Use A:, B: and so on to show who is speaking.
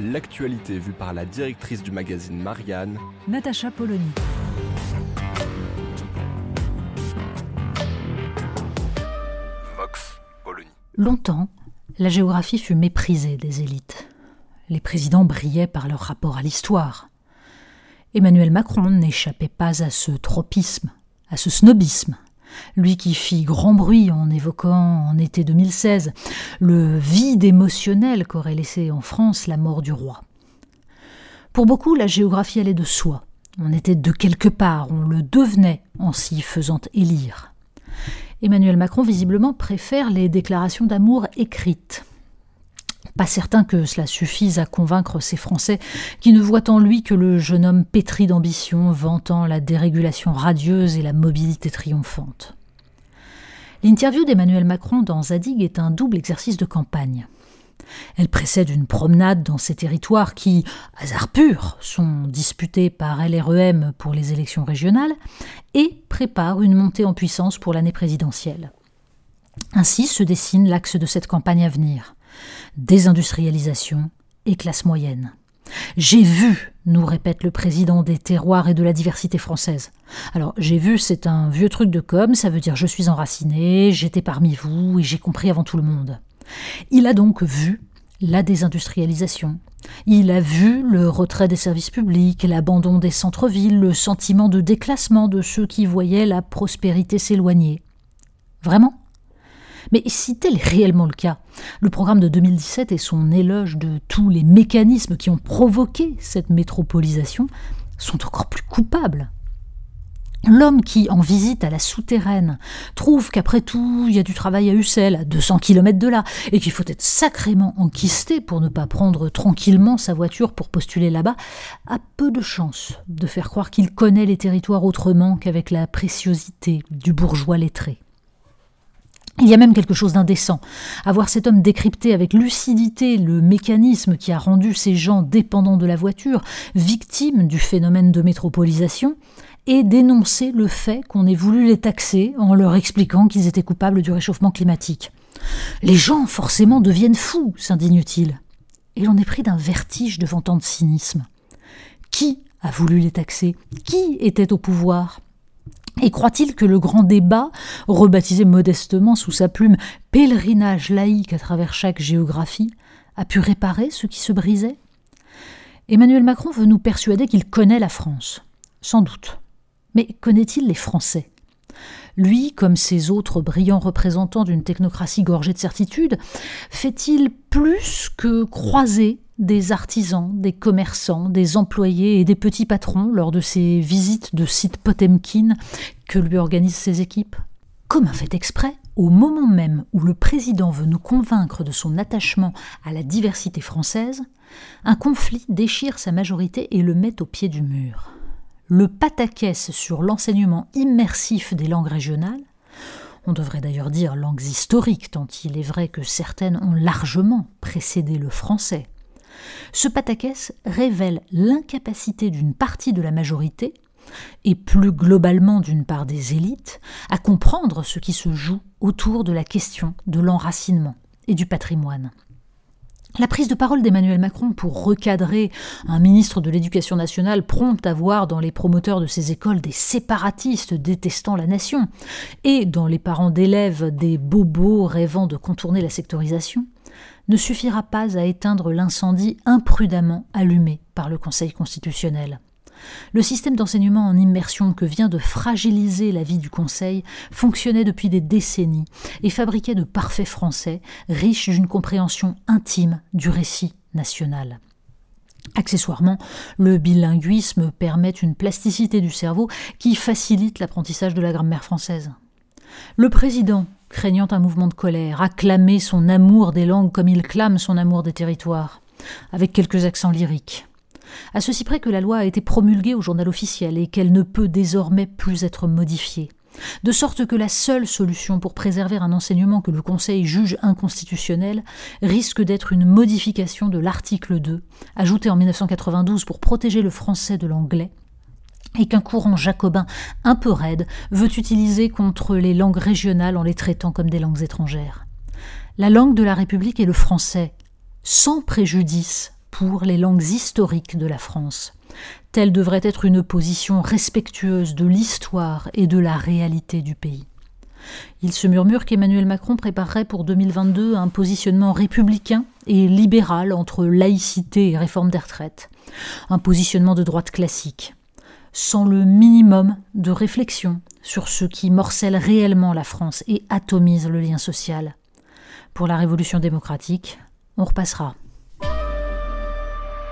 A: L'actualité vue par la directrice du magazine Marianne,
B: Natacha Polony.
A: Vox Polony.
B: Longtemps, la géographie fut méprisée des élites. Les présidents brillaient par leur rapport à l'histoire. Emmanuel Macron n'échappait pas à ce tropisme, à ce snobisme, lui qui fit grand bruit en évoquant en été 2016 le vide émotionnel qu'aurait laissé en France la mort du roi. Pour beaucoup, la géographie allait de soi. On était de quelque part, on le devenait en s'y faisant élire. Emmanuel Macron visiblement préfère les déclarations d'amour écrites. Pas certain que cela suffise à convaincre ces Français qui ne voient en lui que le jeune homme pétri d'ambition, vantant la dérégulation radieuse et la mobilité triomphante. L'interview d'Emmanuel Macron dans Zadig est un double exercice de campagne. Elle précède une promenade dans ces territoires qui, hasard pur, sont disputés par LREM pour les élections régionales et prépare une montée en puissance pour l'année présidentielle. Ainsi se dessine l'axe de cette campagne à venir désindustrialisation et classe moyenne. J'ai vu, nous répète le président des terroirs et de la diversité française. Alors, j'ai vu, c'est un vieux truc de com, ça veut dire je suis enraciné, j'étais parmi vous et j'ai compris avant tout le monde. Il a donc vu la désindustrialisation. Il a vu le retrait des services publics, l'abandon des centres-villes, le sentiment de déclassement de ceux qui voyaient la prospérité s'éloigner. Vraiment? Mais si tel est réellement le cas, le programme de 2017 et son éloge de tous les mécanismes qui ont provoqué cette métropolisation sont encore plus coupables. L'homme qui, en visite à la souterraine, trouve qu'après tout, il y a du travail à Ussel, à 200 km de là, et qu'il faut être sacrément enquisté pour ne pas prendre tranquillement sa voiture pour postuler là-bas, a peu de chance de faire croire qu'il connaît les territoires autrement qu'avec la préciosité du bourgeois lettré. Il y a même quelque chose d'indécent à voir cet homme décrypter avec lucidité le mécanisme qui a rendu ces gens dépendants de la voiture, victimes du phénomène de métropolisation, et dénoncer le fait qu'on ait voulu les taxer en leur expliquant qu'ils étaient coupables du réchauffement climatique. Les gens, forcément, deviennent fous, s'indigne-t-il. Et l'on est pris d'un vertige devant tant de cynisme. Qui a voulu les taxer? Qui était au pouvoir? Et croit-il que le grand débat, rebaptisé modestement sous sa plume pèlerinage laïque à travers chaque géographie, a pu réparer ce qui se brisait? Emmanuel Macron veut nous persuader qu'il connaît la France. Sans doute. Mais connaît-il les Français? Lui, comme ses autres brillants représentants d'une technocratie gorgée de certitude, fait-il plus que croiser des artisans, des commerçants, des employés et des petits patrons lors de ses visites de site Potemkin que lui organisent ses équipes? Comme un fait exprès, au moment même où le président veut nous convaincre de son attachement à la diversité française, un conflit déchire sa majorité et le met au pied du mur le pataquès sur l'enseignement immersif des langues régionales, on devrait d'ailleurs dire langues historiques, tant il est vrai que certaines ont largement précédé le français. Ce pataquès révèle l'incapacité d'une partie de la majorité, et plus globalement d'une part des élites, à comprendre ce qui se joue autour de la question de l'enracinement et du patrimoine. La prise de parole d'Emmanuel Macron pour recadrer un ministre de l'Éducation nationale prompt à voir dans les promoteurs de ces écoles des séparatistes détestant la nation, et dans les parents d'élèves des bobos rêvant de contourner la sectorisation, ne suffira pas à éteindre l'incendie imprudemment allumé par le Conseil constitutionnel. Le système d'enseignement en immersion que vient de fragiliser la vie du Conseil fonctionnait depuis des décennies et fabriquait de parfaits Français, riches d'une compréhension intime du récit national. Accessoirement, le bilinguisme permet une plasticité du cerveau qui facilite l'apprentissage de la grammaire française. Le président, craignant un mouvement de colère, a clamé son amour des langues comme il clame son amour des territoires, avec quelques accents lyriques. À ceci près que la loi a été promulguée au journal officiel et qu'elle ne peut désormais plus être modifiée. De sorte que la seule solution pour préserver un enseignement que le Conseil juge inconstitutionnel risque d'être une modification de l'article 2, ajouté en 1992 pour protéger le français de l'anglais, et qu'un courant jacobin un peu raide veut utiliser contre les langues régionales en les traitant comme des langues étrangères. La langue de la République est le français, sans préjudice pour les langues historiques de la France. Telle devrait être une position respectueuse de l'histoire et de la réalité du pays. Il se murmure qu'Emmanuel Macron préparerait pour 2022 un positionnement républicain et libéral entre laïcité et réforme des retraites, un positionnement de droite classique, sans le minimum de réflexion sur ce qui morcelle réellement la France et atomise le lien social. Pour la révolution démocratique, on repassera.